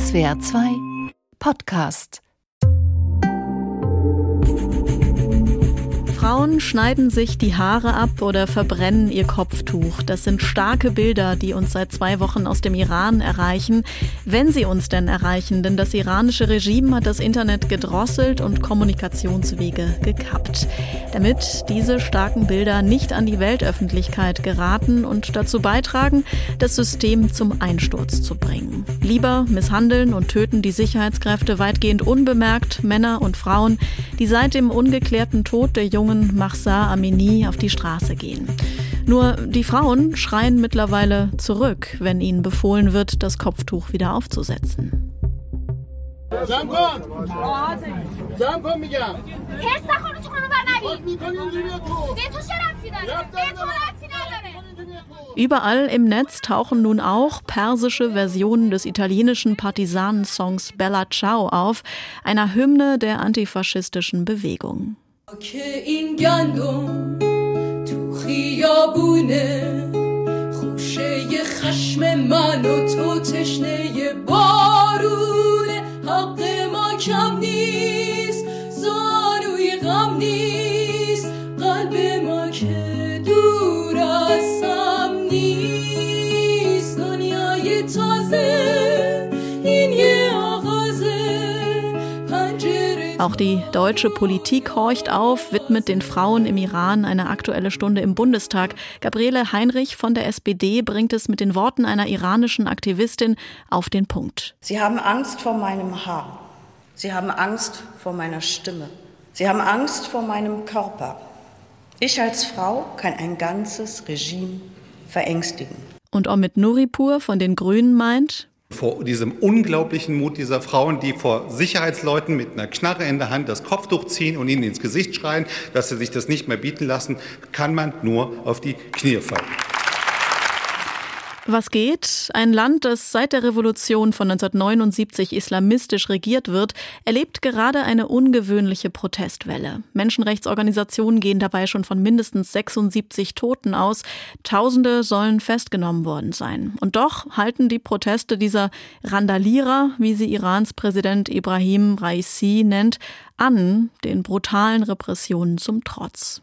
SWR 2 Podcast Frauen schneiden sich die Haare ab oder verbrennen ihr Kopftuch. Das sind starke Bilder, die uns seit zwei Wochen aus dem Iran erreichen. Wenn sie uns denn erreichen, denn das iranische Regime hat das Internet gedrosselt und Kommunikationswege gekappt. Damit diese starken Bilder nicht an die Weltöffentlichkeit geraten und dazu beitragen, das System zum Einsturz zu bringen. Lieber misshandeln und töten die Sicherheitskräfte weitgehend unbemerkt Männer und Frauen, die seit dem ungeklärten Tod der jungen jungen Mahsa Amini auf die Straße gehen. Nur die Frauen schreien mittlerweile zurück, wenn ihnen befohlen wird, das Kopftuch wieder aufzusetzen. Überall im Netz tauchen nun auch persische Versionen des italienischen Partisanensongs Bella Ciao auf, einer Hymne der antifaschistischen Bewegung. که این گندم تو خیابونه خوشه خشم من و تو تشنه بارونه Auch die deutsche Politik horcht auf, widmet den Frauen im Iran eine aktuelle Stunde im Bundestag. Gabriele Heinrich von der SPD bringt es mit den Worten einer iranischen Aktivistin auf den Punkt. Sie haben Angst vor meinem Haar. Sie haben Angst vor meiner Stimme. Sie haben Angst vor meinem Körper. Ich als Frau kann ein ganzes Regime verängstigen. Und Omid Nuripur von den Grünen meint, vor diesem unglaublichen Mut dieser Frauen, die vor Sicherheitsleuten mit einer Knarre in der Hand das Kopftuch ziehen und ihnen ins Gesicht schreien, dass sie sich das nicht mehr bieten lassen, kann man nur auf die Knie fallen. Was geht? Ein Land, das seit der Revolution von 1979 islamistisch regiert wird, erlebt gerade eine ungewöhnliche Protestwelle. Menschenrechtsorganisationen gehen dabei schon von mindestens 76 Toten aus. Tausende sollen festgenommen worden sein. Und doch halten die Proteste dieser Randalierer, wie sie Irans Präsident Ibrahim Raisi nennt, an, den brutalen Repressionen zum Trotz.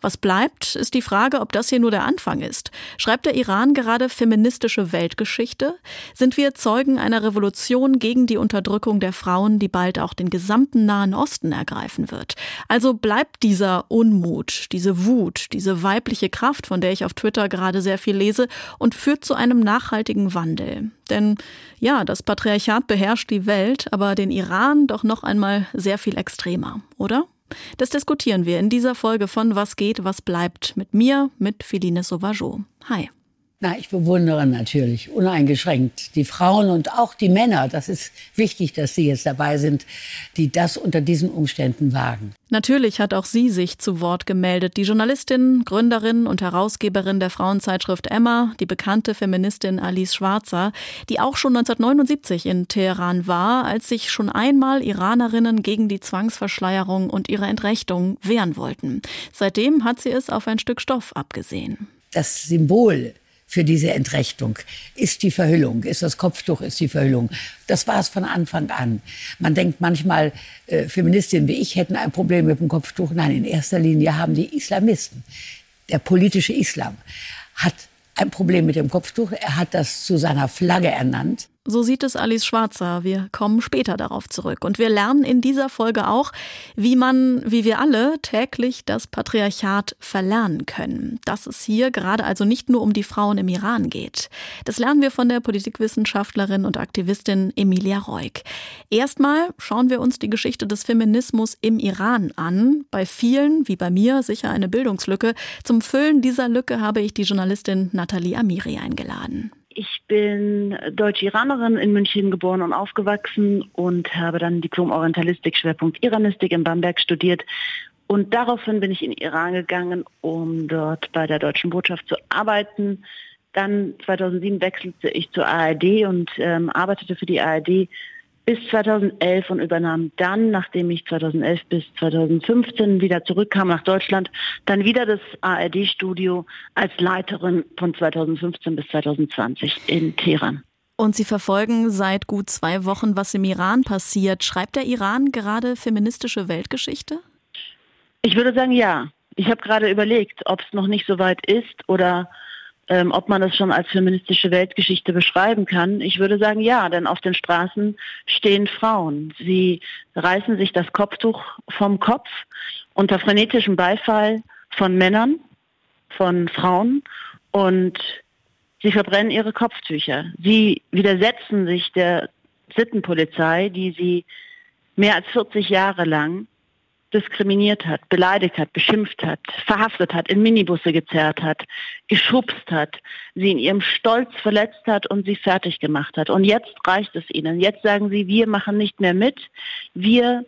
Was bleibt, ist die Frage, ob das hier nur der Anfang ist. Schreibt der Iran gerade feministische Weltgeschichte? Sind wir Zeugen einer Revolution gegen die Unterdrückung der Frauen, die bald auch den gesamten Nahen Osten ergreifen wird? Also bleibt dieser Unmut, diese Wut, diese weibliche Kraft, von der ich auf Twitter gerade sehr viel lese, und führt zu einem nachhaltigen Wandel. Denn ja, das Patriarchat beherrscht die Welt, aber den Iran doch noch einmal sehr viel extremer, oder? Das diskutieren wir in dieser Folge von Was geht, was bleibt mit mir, mit Philine Sauvageau. Hi. Na, ich bewundere natürlich uneingeschränkt die Frauen und auch die Männer. Das ist wichtig, dass sie jetzt dabei sind, die das unter diesen Umständen wagen. Natürlich hat auch sie sich zu Wort gemeldet. Die Journalistin, Gründerin und Herausgeberin der Frauenzeitschrift Emma, die bekannte Feministin Alice Schwarzer, die auch schon 1979 in Teheran war, als sich schon einmal Iranerinnen gegen die Zwangsverschleierung und ihre Entrechtung wehren wollten. Seitdem hat sie es auf ein Stück Stoff abgesehen. Das Symbol für diese Entrechtung ist die Verhüllung, ist das Kopftuch, ist die Verhüllung. Das war es von Anfang an. Man denkt manchmal, äh, Feministinnen wie ich hätten ein Problem mit dem Kopftuch. Nein, in erster Linie haben die Islamisten, der politische Islam, hat ein Problem mit dem Kopftuch. Er hat das zu seiner Flagge ernannt. So sieht es Alice Schwarzer. Wir kommen später darauf zurück. Und wir lernen in dieser Folge auch, wie man, wie wir alle, täglich das Patriarchat verlernen können. Dass es hier gerade also nicht nur um die Frauen im Iran geht. Das lernen wir von der Politikwissenschaftlerin und Aktivistin Emilia Reuk. Erstmal schauen wir uns die Geschichte des Feminismus im Iran an. Bei vielen, wie bei mir, sicher eine Bildungslücke. Zum Füllen dieser Lücke habe ich die Journalistin Nathalie Amiri eingeladen. Ich bin Deutsch-Iranerin in München geboren und aufgewachsen und habe dann Diplom-Orientalistik, Schwerpunkt Iranistik in Bamberg studiert. Und daraufhin bin ich in Iran gegangen, um dort bei der deutschen Botschaft zu arbeiten. Dann 2007 wechselte ich zur ARD und ähm, arbeitete für die ARD bis 2011 und übernahm dann, nachdem ich 2011 bis 2015 wieder zurückkam nach Deutschland, dann wieder das ARD-Studio als Leiterin von 2015 bis 2020 in Teheran. Und Sie verfolgen seit gut zwei Wochen, was im Iran passiert. Schreibt der Iran gerade feministische Weltgeschichte? Ich würde sagen, ja. Ich habe gerade überlegt, ob es noch nicht so weit ist oder ähm, ob man das schon als feministische Weltgeschichte beschreiben kann. Ich würde sagen, ja, denn auf den Straßen stehen Frauen. Sie reißen sich das Kopftuch vom Kopf unter frenetischem Beifall von Männern, von Frauen und Sie verbrennen ihre Kopftücher. Sie widersetzen sich der Sittenpolizei, die sie mehr als 40 Jahre lang diskriminiert hat, beleidigt hat, beschimpft hat, verhaftet hat, in Minibusse gezerrt hat, geschubst hat, sie in ihrem Stolz verletzt hat und sie fertig gemacht hat. Und jetzt reicht es ihnen. Jetzt sagen sie, wir machen nicht mehr mit, wir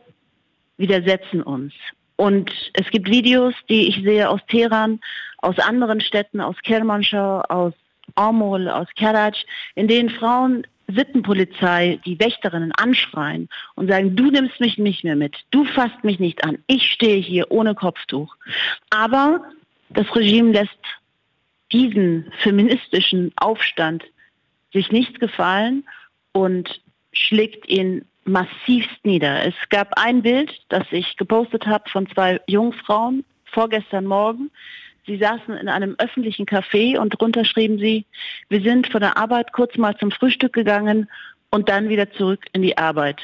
widersetzen uns. Und es gibt Videos, die ich sehe aus Teheran, aus anderen Städten, aus Kermanschau, aus Amol, aus Karaj, in denen Frauen Sittenpolizei, die Wächterinnen anschreien und sagen, du nimmst mich nicht mehr mit, du fasst mich nicht an, ich stehe hier ohne Kopftuch. Aber das Regime lässt diesen feministischen Aufstand sich nicht gefallen und schlägt ihn massivst nieder. Es gab ein Bild, das ich gepostet habe von zwei Jungfrauen vorgestern Morgen, Sie saßen in einem öffentlichen Café und drunter schrieben sie, wir sind von der Arbeit kurz mal zum Frühstück gegangen und dann wieder zurück in die Arbeit.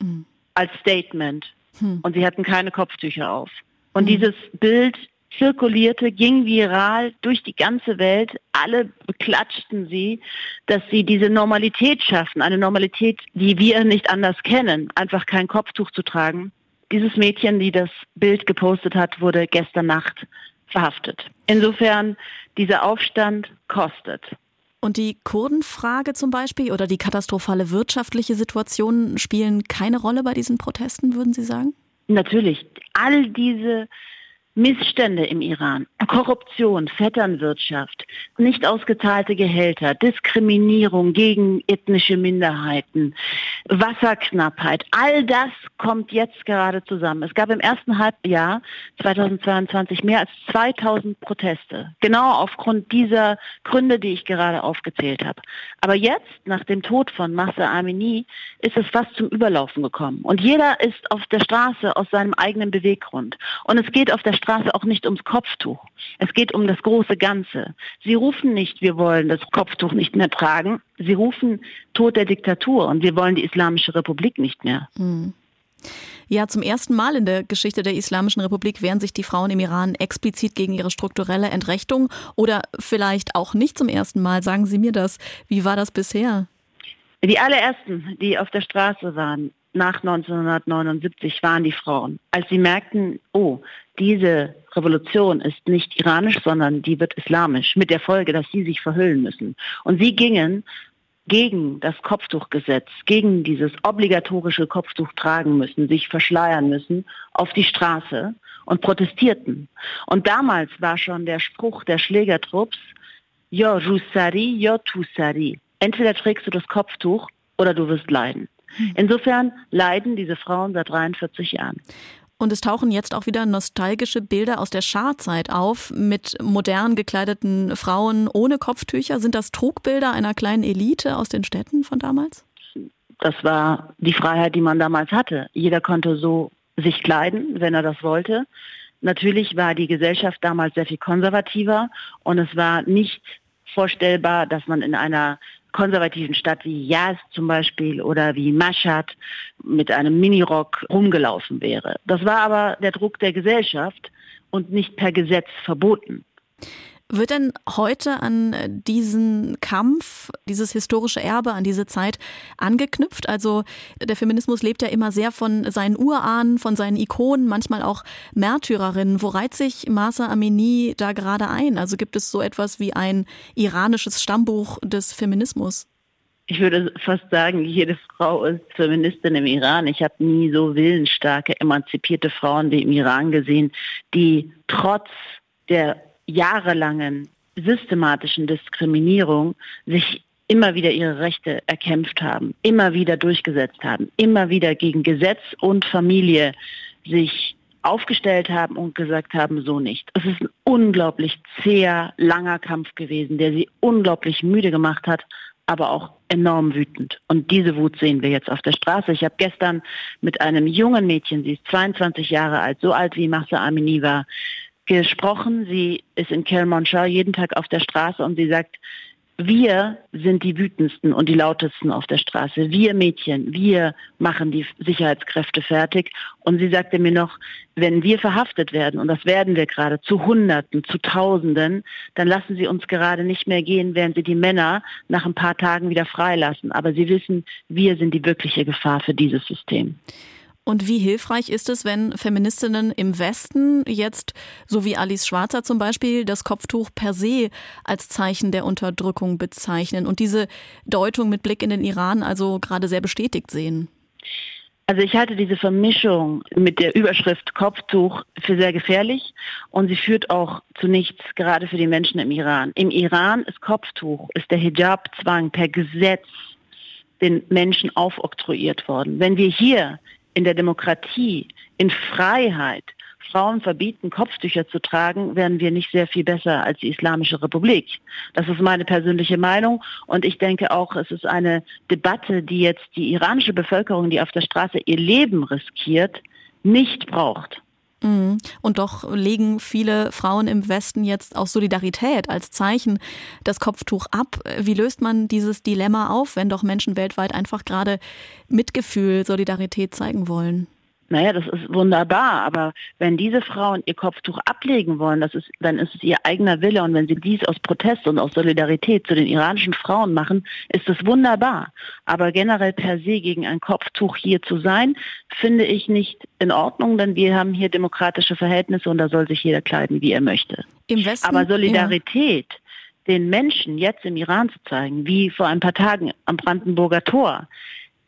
Mhm. Als Statement. Mhm. Und sie hatten keine Kopftücher auf. Und mhm. dieses Bild zirkulierte, ging viral durch die ganze Welt. Alle beklatschten sie, dass sie diese Normalität schaffen. Eine Normalität, die wir nicht anders kennen. Einfach kein Kopftuch zu tragen. Dieses Mädchen, die das Bild gepostet hat, wurde gestern Nacht verhaftet. Insofern, dieser Aufstand kostet. Und die Kurdenfrage zum Beispiel oder die katastrophale wirtschaftliche Situation spielen keine Rolle bei diesen Protesten, würden Sie sagen? Natürlich. All diese Missstände im Iran, Korruption, Vetternwirtschaft, nicht ausgezahlte Gehälter, Diskriminierung gegen ethnische Minderheiten, Wasserknappheit, all das kommt jetzt gerade zusammen. Es gab im ersten Halbjahr 2022 mehr als 2000 Proteste, genau aufgrund dieser Gründe, die ich gerade aufgezählt habe. Aber jetzt, nach dem Tod von Massa Amini, ist es fast zum Überlaufen gekommen. Und jeder ist auf der Straße aus seinem eigenen Beweggrund. Und es geht auf der Straße auch nicht ums Kopftuch. Es geht um das große Ganze. Sie rufen nicht, wir wollen das Kopftuch nicht mehr tragen. Sie rufen Tod der Diktatur und wir wollen die Islamische Republik nicht mehr. Hm. Ja, zum ersten Mal in der Geschichte der Islamischen Republik wehren sich die Frauen im Iran explizit gegen ihre strukturelle Entrechtung oder vielleicht auch nicht zum ersten Mal. Sagen Sie mir das. Wie war das bisher? Die allerersten, die auf der Straße waren, nach 1979 waren die Frauen. Als sie merkten, oh, diese Revolution ist nicht iranisch, sondern die wird islamisch, mit der Folge, dass sie sich verhüllen müssen. Und sie gingen gegen das Kopftuchgesetz, gegen dieses obligatorische Kopftuch tragen müssen, sich verschleiern müssen, auf die Straße und protestierten. Und damals war schon der Spruch der Schlägertrupps, Jo Rusari, Jo Tusari. Entweder trägst du das Kopftuch oder du wirst leiden. Insofern leiden diese Frauen seit 43 Jahren. Und es tauchen jetzt auch wieder nostalgische Bilder aus der Scharzeit auf mit modern gekleideten Frauen ohne Kopftücher. Sind das Trugbilder einer kleinen Elite aus den Städten von damals? Das war die Freiheit, die man damals hatte. Jeder konnte so sich kleiden, wenn er das wollte. Natürlich war die Gesellschaft damals sehr viel konservativer und es war nicht vorstellbar, dass man in einer konservativen Stadt wie Yaz zum Beispiel oder wie Mashhad mit einem Minirock rumgelaufen wäre. Das war aber der Druck der Gesellschaft und nicht per Gesetz verboten. Wird denn heute an diesen Kampf, dieses historische Erbe, an diese Zeit angeknüpft? Also der Feminismus lebt ja immer sehr von seinen Urahnen, von seinen Ikonen, manchmal auch Märtyrerinnen. Wo reiht sich Masa Amini da gerade ein? Also gibt es so etwas wie ein iranisches Stammbuch des Feminismus? Ich würde fast sagen, jede Frau ist Feministin im Iran. Ich habe nie so willensstarke, emanzipierte Frauen wie im Iran gesehen, die trotz der jahrelangen systematischen Diskriminierung sich immer wieder ihre Rechte erkämpft haben, immer wieder durchgesetzt haben, immer wieder gegen Gesetz und Familie sich aufgestellt haben und gesagt haben, so nicht. Es ist ein unglaublich zäher, langer Kampf gewesen, der sie unglaublich müde gemacht hat, aber auch enorm wütend. Und diese Wut sehen wir jetzt auf der Straße. Ich habe gestern mit einem jungen Mädchen, sie ist 22 Jahre alt, so alt wie Massa Amini war, gesprochen. Sie ist in Kermanshah jeden Tag auf der Straße und sie sagt, wir sind die wütendsten und die lautesten auf der Straße. Wir Mädchen, wir machen die Sicherheitskräfte fertig. Und sie sagte mir noch, wenn wir verhaftet werden, und das werden wir gerade zu Hunderten, zu Tausenden, dann lassen sie uns gerade nicht mehr gehen, während sie die Männer nach ein paar Tagen wieder freilassen. Aber sie wissen, wir sind die wirkliche Gefahr für dieses System. Und wie hilfreich ist es, wenn Feministinnen im Westen jetzt, so wie Alice Schwarzer zum Beispiel, das Kopftuch per se als Zeichen der Unterdrückung bezeichnen und diese Deutung mit Blick in den Iran also gerade sehr bestätigt sehen? Also ich halte diese Vermischung mit der Überschrift Kopftuch für sehr gefährlich und sie führt auch zu nichts, gerade für die Menschen im Iran. Im Iran ist Kopftuch, ist der Hijab-Zwang per Gesetz den Menschen aufoktroyiert worden. Wenn wir hier in der Demokratie, in Freiheit Frauen verbieten, Kopftücher zu tragen, werden wir nicht sehr viel besser als die Islamische Republik. Das ist meine persönliche Meinung und ich denke auch, es ist eine Debatte, die jetzt die iranische Bevölkerung, die auf der Straße ihr Leben riskiert, nicht braucht. Mhm. Und doch legen viele Frauen im Westen jetzt auch Solidarität als Zeichen das Kopftuch ab. Wie löst man dieses Dilemma auf, wenn doch Menschen weltweit einfach gerade Mitgefühl, Solidarität zeigen wollen? Naja, das ist wunderbar, aber wenn diese Frauen ihr Kopftuch ablegen wollen, das ist, dann ist es ihr eigener Wille und wenn sie dies aus Protest und aus Solidarität zu den iranischen Frauen machen, ist es wunderbar. Aber generell per se gegen ein Kopftuch hier zu sein, finde ich nicht in Ordnung, denn wir haben hier demokratische Verhältnisse und da soll sich jeder kleiden, wie er möchte. Im Westen, aber Solidarität, ja. den Menschen jetzt im Iran zu zeigen, wie vor ein paar Tagen am Brandenburger Tor,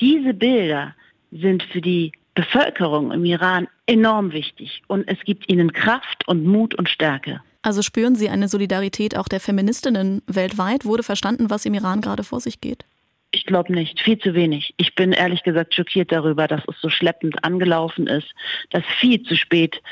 diese Bilder sind für die Bevölkerung im Iran enorm wichtig und es gibt ihnen Kraft und Mut und Stärke. Also spüren Sie eine Solidarität auch der Feministinnen weltweit? Wurde verstanden, was im Iran gerade vor sich geht? Ich glaube nicht, viel zu wenig. Ich bin ehrlich gesagt schockiert darüber, dass es so schleppend angelaufen ist, dass viel zu spät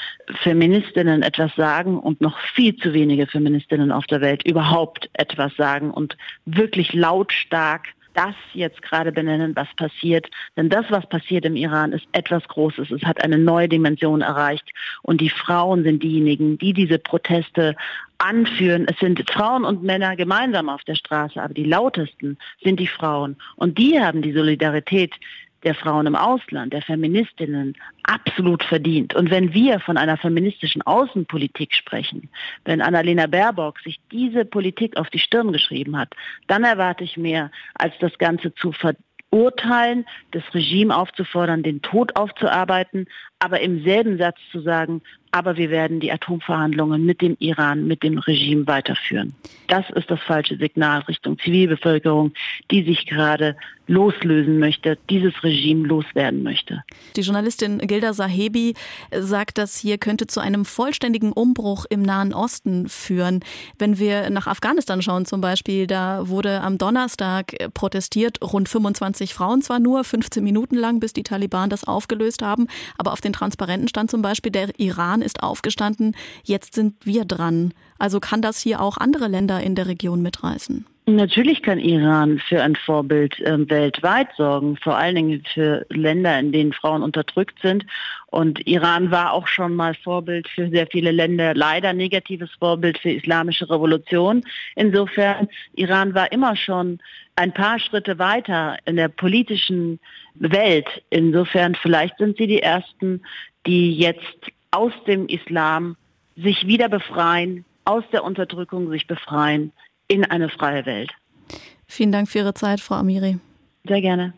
Feministinnen etwas sagen und noch viel zu wenige Feministinnen auf der Welt überhaupt etwas sagen und wirklich lautstark das jetzt gerade benennen, was passiert. Denn das, was passiert im Iran, ist etwas Großes. Es hat eine neue Dimension erreicht. Und die Frauen sind diejenigen, die diese Proteste anführen. Es sind Frauen und Männer gemeinsam auf der Straße, aber die lautesten sind die Frauen. Und die haben die Solidarität der Frauen im Ausland, der Feministinnen absolut verdient. Und wenn wir von einer feministischen Außenpolitik sprechen, wenn Annalena Baerbock sich diese Politik auf die Stirn geschrieben hat, dann erwarte ich mehr, als das Ganze zu verurteilen, das Regime aufzufordern, den Tod aufzuarbeiten, aber im selben Satz zu sagen, aber wir werden die Atomverhandlungen mit dem Iran, mit dem Regime weiterführen. Das ist das falsche Signal Richtung Zivilbevölkerung, die sich gerade loslösen möchte, dieses Regime loswerden möchte. Die Journalistin Gilda Sahebi sagt, dass hier könnte zu einem vollständigen Umbruch im Nahen Osten führen. Wenn wir nach Afghanistan schauen zum Beispiel, da wurde am Donnerstag protestiert, rund 25 Frauen zwar nur, 15 Minuten lang, bis die Taliban das aufgelöst haben, aber auf den Transparenten stand zum Beispiel, der Iran ist aufgestanden, jetzt sind wir dran. Also kann das hier auch andere Länder in der Region mitreißen? Natürlich kann Iran für ein Vorbild äh, weltweit sorgen, vor allen Dingen für Länder, in denen Frauen unterdrückt sind. Und Iran war auch schon mal Vorbild für sehr viele Länder, leider negatives Vorbild für islamische Revolution. Insofern, Iran war immer schon ein paar Schritte weiter in der politischen Welt. Insofern, vielleicht sind sie die Ersten, die jetzt aus dem Islam sich wieder befreien, aus der Unterdrückung sich befreien in eine freie Welt. Vielen Dank für Ihre Zeit, Frau Amiri. Sehr gerne.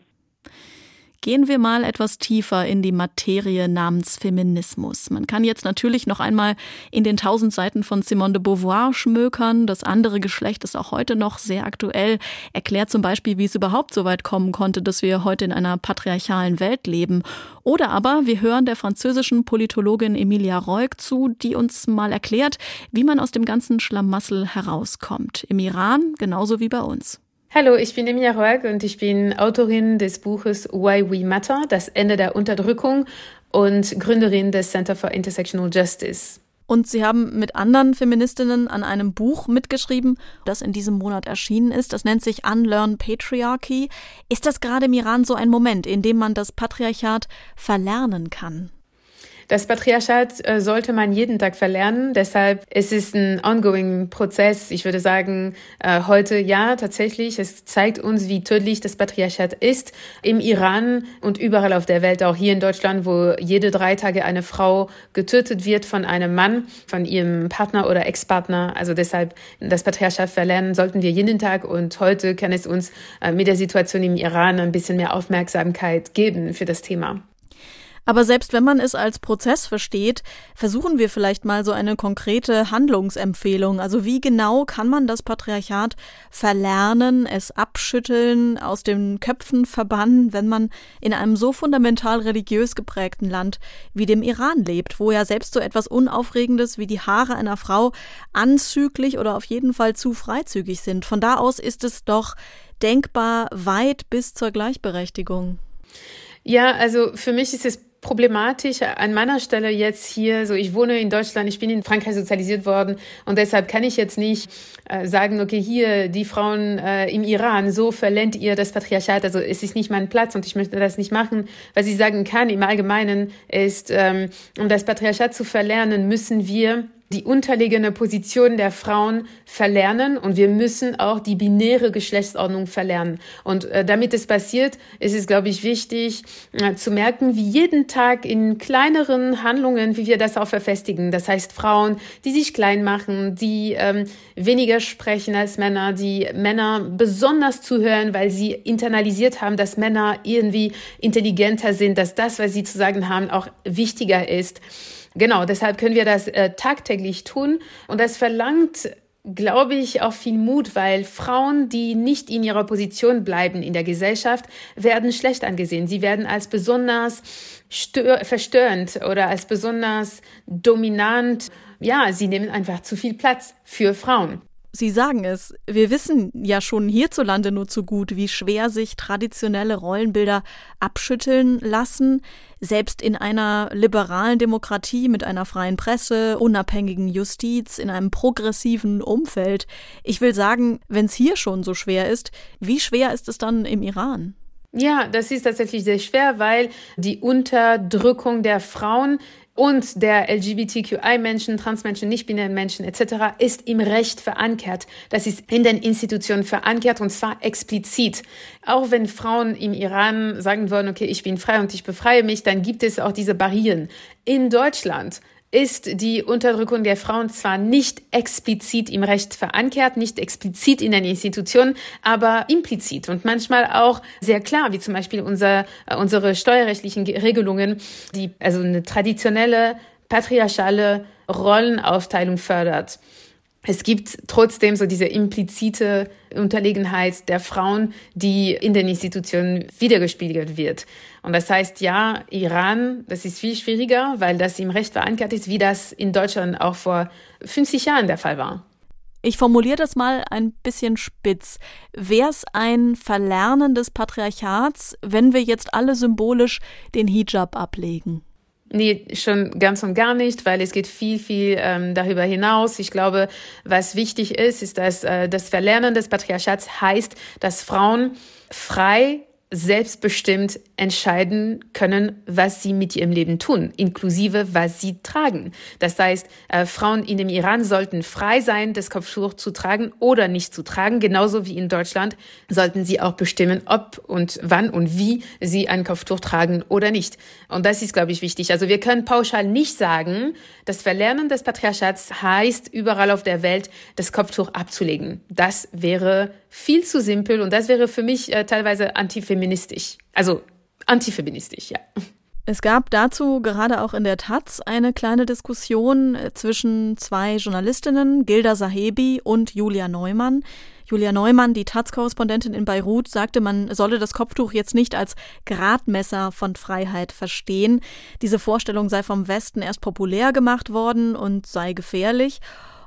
Gehen wir mal etwas tiefer in die Materie namens Feminismus. Man kann jetzt natürlich noch einmal in den tausend Seiten von Simone de Beauvoir schmökern. Das andere Geschlecht ist auch heute noch sehr aktuell. Erklärt zum Beispiel, wie es überhaupt so weit kommen konnte, dass wir heute in einer patriarchalen Welt leben. Oder aber wir hören der französischen Politologin Emilia Reuk zu, die uns mal erklärt, wie man aus dem ganzen Schlamassel herauskommt. Im Iran genauso wie bei uns. Hallo, ich bin Emilia Roeg und ich bin Autorin des Buches Why We Matter, das Ende der Unterdrückung und Gründerin des Center for Intersectional Justice. Und Sie haben mit anderen Feministinnen an einem Buch mitgeschrieben, das in diesem Monat erschienen ist. Das nennt sich Unlearn Patriarchy. Ist das gerade im Iran so ein Moment, in dem man das Patriarchat verlernen kann? Das Patriarchat äh, sollte man jeden Tag verlernen. Deshalb es ist ein ongoing Prozess. Ich würde sagen, äh, heute ja, tatsächlich. Es zeigt uns, wie tödlich das Patriarchat ist. Im Iran und überall auf der Welt, auch hier in Deutschland, wo jede drei Tage eine Frau getötet wird von einem Mann, von ihrem Partner oder Ex-Partner. Also deshalb das Patriarchat verlernen sollten wir jeden Tag. Und heute kann es uns äh, mit der Situation im Iran ein bisschen mehr Aufmerksamkeit geben für das Thema. Aber selbst wenn man es als Prozess versteht, versuchen wir vielleicht mal so eine konkrete Handlungsempfehlung. Also wie genau kann man das Patriarchat verlernen, es abschütteln, aus den Köpfen verbannen, wenn man in einem so fundamental religiös geprägten Land wie dem Iran lebt, wo ja selbst so etwas Unaufregendes wie die Haare einer Frau anzüglich oder auf jeden Fall zu freizügig sind. Von da aus ist es doch denkbar weit bis zur Gleichberechtigung. Ja, also für mich ist es problematisch an meiner Stelle jetzt hier, so ich wohne in Deutschland, ich bin in Frankreich sozialisiert worden und deshalb kann ich jetzt nicht äh, sagen, okay, hier die Frauen äh, im Iran, so verlernt ihr das Patriarchat, also es ist nicht mein Platz und ich möchte das nicht machen. Was ich sagen kann im Allgemeinen ist, ähm, um das Patriarchat zu verlernen, müssen wir die unterliegende Position der Frauen verlernen und wir müssen auch die binäre Geschlechtsordnung verlernen. Und äh, damit es passiert, ist es, glaube ich, wichtig äh, zu merken, wie jeden Tag in kleineren Handlungen, wie wir das auch verfestigen. Das heißt, Frauen, die sich klein machen, die ähm, weniger sprechen als Männer, die Männer besonders zuhören, weil sie internalisiert haben, dass Männer irgendwie intelligenter sind, dass das, was sie zu sagen haben, auch wichtiger ist. Genau, deshalb können wir das äh, tagtäglich tun und das verlangt glaube ich, auch viel Mut, weil Frauen, die nicht in ihrer Position bleiben in der Gesellschaft, werden schlecht angesehen. Sie werden als besonders verstörend oder als besonders dominant. Ja, sie nehmen einfach zu viel Platz für Frauen. Sie sagen es, wir wissen ja schon hierzulande nur zu gut, wie schwer sich traditionelle Rollenbilder abschütteln lassen. Selbst in einer liberalen Demokratie mit einer freien Presse, unabhängigen Justiz, in einem progressiven Umfeld. Ich will sagen, wenn es hier schon so schwer ist, wie schwer ist es dann im Iran? Ja, das ist tatsächlich sehr schwer, weil die Unterdrückung der Frauen und der LGBTQI-Menschen, Transmenschen, nicht-binären Menschen etc. ist im Recht verankert. Das ist in den Institutionen verankert und zwar explizit. Auch wenn Frauen im Iran sagen wollen, okay, ich bin frei und ich befreie mich, dann gibt es auch diese Barrieren. In Deutschland ist die Unterdrückung der Frauen zwar nicht explizit im Recht verankert, nicht explizit in den Institutionen, aber implizit und manchmal auch sehr klar, wie zum Beispiel unser, äh, unsere steuerrechtlichen Regelungen, die also eine traditionelle patriarchale Rollenaufteilung fördert es gibt trotzdem so diese implizite Unterlegenheit der Frauen, die in den Institutionen wiedergespiegelt wird. Und das heißt, ja, Iran, das ist viel schwieriger, weil das im Recht verankert ist, wie das in Deutschland auch vor 50 Jahren der Fall war. Ich formuliere das mal ein bisschen spitz. Wäre es ein Verlernen des Patriarchats, wenn wir jetzt alle symbolisch den Hijab ablegen? Nee, schon ganz und gar nicht, weil es geht viel, viel ähm, darüber hinaus. Ich glaube, was wichtig ist, ist, dass äh, das Verlernen des Patriarchats heißt, dass Frauen frei selbstbestimmt entscheiden können, was sie mit ihrem Leben tun, inklusive was sie tragen. Das heißt, äh, Frauen in dem Iran sollten frei sein, das Kopftuch zu tragen oder nicht zu tragen. Genauso wie in Deutschland sollten sie auch bestimmen, ob und wann und wie sie ein Kopftuch tragen oder nicht. Und das ist, glaube ich, wichtig. Also wir können pauschal nicht sagen, das Verlernen des Patriarchats heißt, überall auf der Welt das Kopftuch abzulegen. Das wäre viel zu simpel und das wäre für mich äh, teilweise antifeministisch. Also antifeministisch, ja. Es gab dazu gerade auch in der Taz eine kleine Diskussion äh, zwischen zwei Journalistinnen, Gilda Sahebi und Julia Neumann. Julia Neumann, die Taz-Korrespondentin in Beirut, sagte, man solle das Kopftuch jetzt nicht als Gradmesser von Freiheit verstehen. Diese Vorstellung sei vom Westen erst populär gemacht worden und sei gefährlich.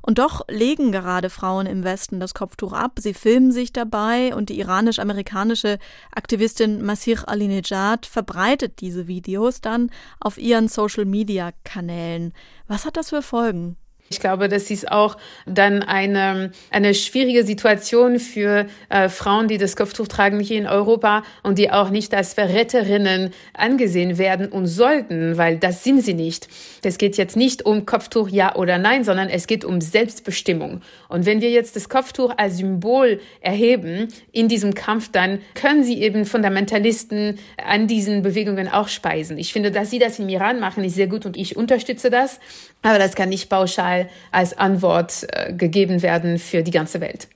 Und doch legen gerade Frauen im Westen das Kopftuch ab. Sie filmen sich dabei und die iranisch-amerikanische Aktivistin Masih Alinejad verbreitet diese Videos dann auf ihren Social-Media-Kanälen. Was hat das für Folgen? Ich glaube, das ist auch dann eine, eine schwierige Situation für äh, Frauen, die das Kopftuch tragen hier in Europa und die auch nicht als Verräterinnen angesehen werden und sollten, weil das sind sie nicht. Es geht jetzt nicht um Kopftuch ja oder nein, sondern es geht um Selbstbestimmung. Und wenn wir jetzt das Kopftuch als Symbol erheben in diesem Kampf, dann können sie eben Fundamentalisten an diesen Bewegungen auch speisen. Ich finde, dass sie das im Iran machen, ist sehr gut und ich unterstütze das. Aber das kann nicht pauschal als Antwort äh, gegeben werden für die ganze Welt.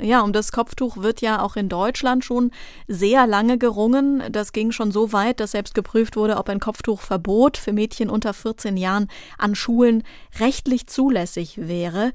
Ja, um das Kopftuch wird ja auch in Deutschland schon sehr lange gerungen. Das ging schon so weit, dass selbst geprüft wurde, ob ein Kopftuchverbot für Mädchen unter 14 Jahren an Schulen rechtlich zulässig wäre.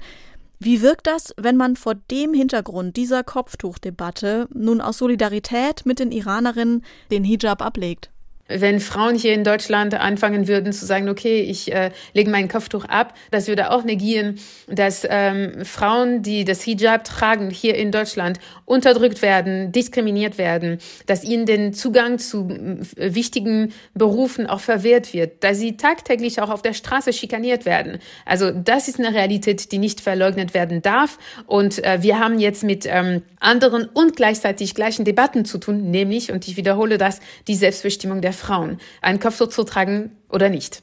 Wie wirkt das, wenn man vor dem Hintergrund dieser Kopftuchdebatte nun aus Solidarität mit den Iranerinnen den Hijab ablegt? Wenn Frauen hier in Deutschland anfangen würden zu sagen, okay, ich äh, lege mein Kopftuch ab, das würde auch negieren, dass ähm, Frauen, die das Hijab tragen, hier in Deutschland unterdrückt werden, diskriminiert werden, dass ihnen den Zugang zu wichtigen Berufen auch verwehrt wird, dass sie tagtäglich auch auf der Straße schikaniert werden. Also das ist eine Realität, die nicht verleugnet werden darf. Und äh, wir haben jetzt mit ähm, anderen und gleichzeitig gleichen Debatten zu tun, nämlich, und ich wiederhole das, die Selbstbestimmung der Frauen, einen Kopftuch zu tragen oder nicht.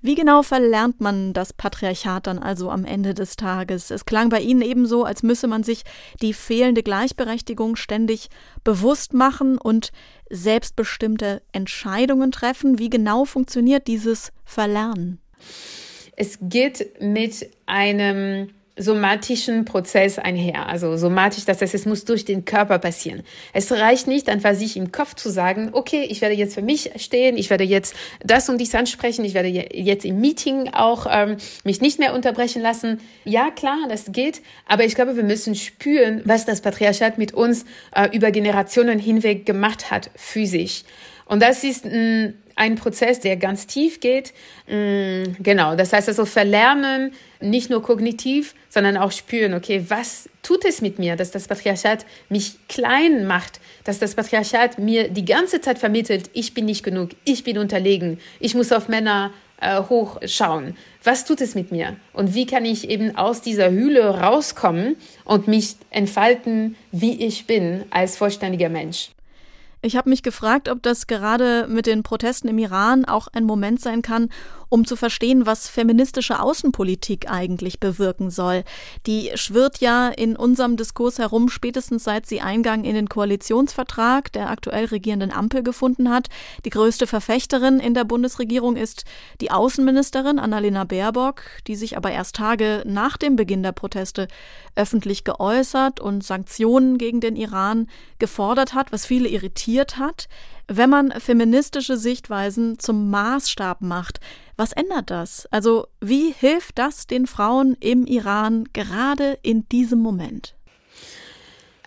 Wie genau verlernt man das Patriarchat dann also am Ende des Tages? Es klang bei Ihnen ebenso, als müsse man sich die fehlende Gleichberechtigung ständig bewusst machen und selbstbestimmte Entscheidungen treffen. Wie genau funktioniert dieses Verlernen? Es geht mit einem somatischen Prozess einher. Also somatisch, das heißt, es muss durch den Körper passieren. Es reicht nicht, einfach sich im Kopf zu sagen, okay, ich werde jetzt für mich stehen, ich werde jetzt das und dies ansprechen, ich werde jetzt im Meeting auch ähm, mich nicht mehr unterbrechen lassen. Ja, klar, das geht, aber ich glaube, wir müssen spüren, was das Patriarchat mit uns äh, über Generationen hinweg gemacht hat, physisch. Und das ist ein, ein Prozess, der ganz tief geht. Mm, genau, das heißt also verlernen, nicht nur kognitiv, sondern auch spüren, okay, was tut es mit mir, dass das Patriarchat mich klein macht, dass das Patriarchat mir die ganze Zeit vermittelt, ich bin nicht genug, ich bin unterlegen, ich muss auf Männer äh, hochschauen. Was tut es mit mir? Und wie kann ich eben aus dieser Hülle rauskommen und mich entfalten, wie ich bin als vollständiger Mensch? Ich habe mich gefragt, ob das gerade mit den Protesten im Iran auch ein Moment sein kann, um zu verstehen, was feministische Außenpolitik eigentlich bewirken soll. Die schwirrt ja in unserem Diskurs herum, spätestens seit sie Eingang in den Koalitionsvertrag der aktuell regierenden Ampel gefunden hat. Die größte Verfechterin in der Bundesregierung ist die Außenministerin Annalena Baerbock, die sich aber erst Tage nach dem Beginn der Proteste öffentlich geäußert und Sanktionen gegen den Iran gefordert hat, was viele irritiert hat. Wenn man feministische Sichtweisen zum Maßstab macht, was ändert das? Also wie hilft das den Frauen im Iran gerade in diesem Moment?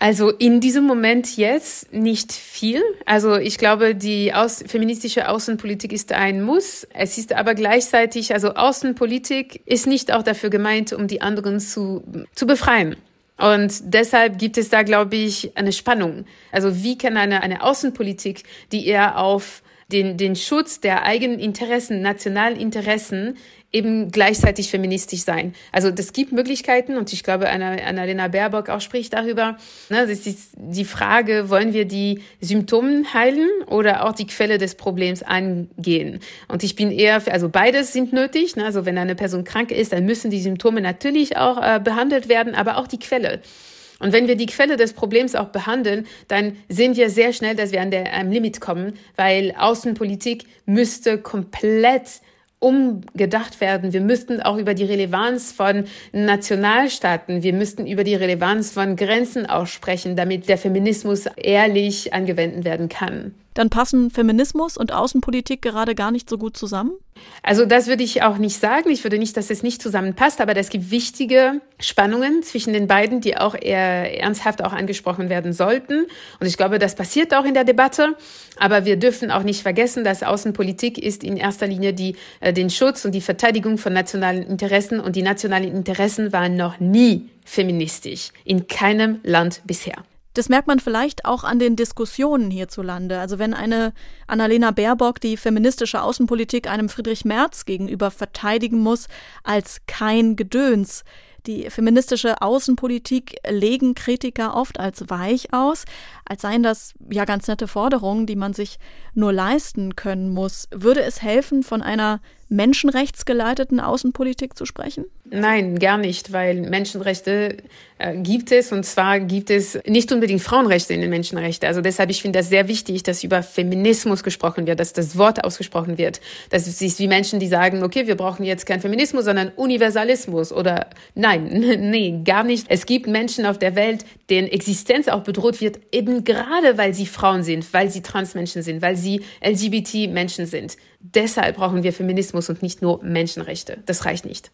Also in diesem Moment jetzt nicht viel. Also ich glaube, die aus, feministische Außenpolitik ist ein Muss. Es ist aber gleichzeitig, also Außenpolitik ist nicht auch dafür gemeint, um die anderen zu, zu befreien. Und deshalb gibt es da, glaube ich, eine Spannung. Also wie kann eine, eine Außenpolitik, die eher auf den, den Schutz der eigenen Interessen, nationalen Interessen eben gleichzeitig feministisch sein. Also das gibt Möglichkeiten und ich glaube, Annalena Baerbock auch spricht darüber. Ne, das ist die Frage, wollen wir die Symptome heilen oder auch die Quelle des Problems angehen? Und ich bin eher, für, also beides sind nötig. Ne? Also wenn eine Person krank ist, dann müssen die Symptome natürlich auch äh, behandelt werden, aber auch die Quelle. Und wenn wir die Quelle des Problems auch behandeln, dann sehen wir sehr schnell, dass wir an der, einem Limit kommen, weil Außenpolitik müsste komplett umgedacht werden. Wir müssten auch über die Relevanz von Nationalstaaten, wir müssten über die Relevanz von Grenzen aussprechen, damit der Feminismus ehrlich angewendet werden kann. Dann passen Feminismus und Außenpolitik gerade gar nicht so gut zusammen? Also das würde ich auch nicht sagen. Ich würde nicht, dass es nicht zusammenpasst, aber es gibt wichtige Spannungen zwischen den beiden, die auch eher ernsthaft auch angesprochen werden sollten. Und ich glaube, das passiert auch in der Debatte. Aber wir dürfen auch nicht vergessen, dass Außenpolitik ist in erster Linie die, äh, den Schutz und die Verteidigung von nationalen Interessen. Und die nationalen Interessen waren noch nie feministisch. In keinem Land bisher. Das merkt man vielleicht auch an den Diskussionen hierzulande. Also wenn eine Annalena Baerbock die feministische Außenpolitik einem Friedrich Merz gegenüber verteidigen muss als kein Gedöns. Die feministische Außenpolitik legen Kritiker oft als weich aus, als seien das ja ganz nette Forderungen, die man sich nur leisten können muss. Würde es helfen, von einer menschenrechtsgeleiteten Außenpolitik zu sprechen? Nein, gar nicht, weil Menschenrechte äh, gibt es und zwar gibt es nicht unbedingt Frauenrechte in den Menschenrechten. Also deshalb, ich finde das sehr wichtig, dass über Feminismus gesprochen wird, dass das Wort ausgesprochen wird. Das ist wie Menschen, die sagen, okay, wir brauchen jetzt kein Feminismus, sondern Universalismus oder nein, nee, gar nicht. Es gibt Menschen auf der Welt, deren Existenz auch bedroht wird, eben gerade weil sie Frauen sind, weil sie Transmenschen sind, weil sie LGBT-Menschen sind. Deshalb brauchen wir Feminismus und nicht nur Menschenrechte. Das reicht nicht.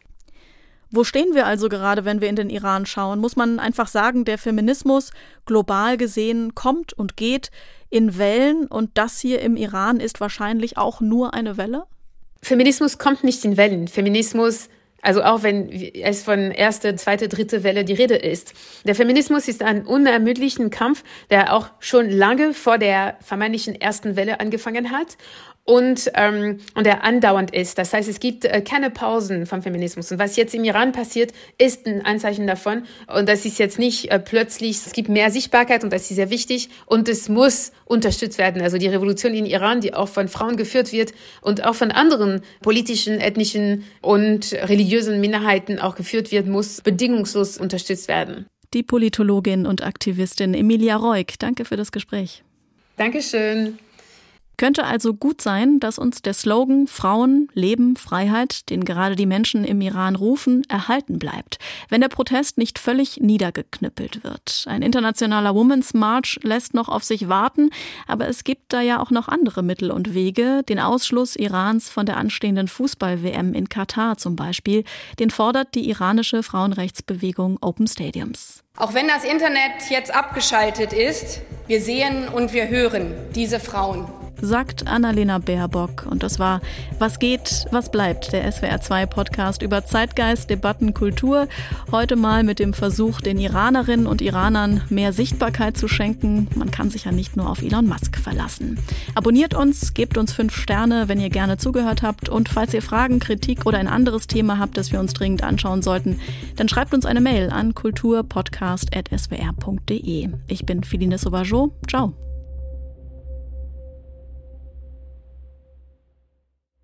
Wo stehen wir also gerade, wenn wir in den Iran schauen? Muss man einfach sagen, der Feminismus global gesehen kommt und geht in Wellen und das hier im Iran ist wahrscheinlich auch nur eine Welle? Feminismus kommt nicht in Wellen. Feminismus also auch wenn es von erste, zweite, dritte Welle die Rede ist. Der Feminismus ist ein unermüdlichen Kampf, der auch schon lange vor der vermeintlichen ersten Welle angefangen hat und, ähm, und der andauernd ist. Das heißt, es gibt äh, keine Pausen vom Feminismus. Und was jetzt im Iran passiert, ist ein Anzeichen davon. Und das ist jetzt nicht äh, plötzlich, es gibt mehr Sichtbarkeit und das ist sehr wichtig und es muss unterstützt werden. Also die Revolution in Iran, die auch von Frauen geführt wird und auch von anderen politischen, ethnischen und religiösen Minderheiten auch geführt wird, muss bedingungslos unterstützt werden. Die Politologin und Aktivistin Emilia Reuk, danke für das Gespräch. Dankeschön. Könnte also gut sein, dass uns der Slogan Frauen, Leben, Freiheit, den gerade die Menschen im Iran rufen, erhalten bleibt, wenn der Protest nicht völlig niedergeknüppelt wird. Ein internationaler Women's March lässt noch auf sich warten, aber es gibt da ja auch noch andere Mittel und Wege. Den Ausschluss Irans von der anstehenden Fußball-WM in Katar zum Beispiel, den fordert die iranische Frauenrechtsbewegung Open Stadiums. Auch wenn das Internet jetzt abgeschaltet ist, wir sehen und wir hören diese Frauen sagt Annalena Baerbock. Und das war Was geht, was bleibt, der SWR2-Podcast über Zeitgeist, Debatten, Kultur. Heute mal mit dem Versuch, den Iranerinnen und Iranern mehr Sichtbarkeit zu schenken. Man kann sich ja nicht nur auf Elon Musk verlassen. Abonniert uns, gebt uns fünf Sterne, wenn ihr gerne zugehört habt. Und falls ihr Fragen, Kritik oder ein anderes Thema habt, das wir uns dringend anschauen sollten, dann schreibt uns eine Mail an kulturpodcast.swr.de. Ich bin Filine Sauvageau. Ciao.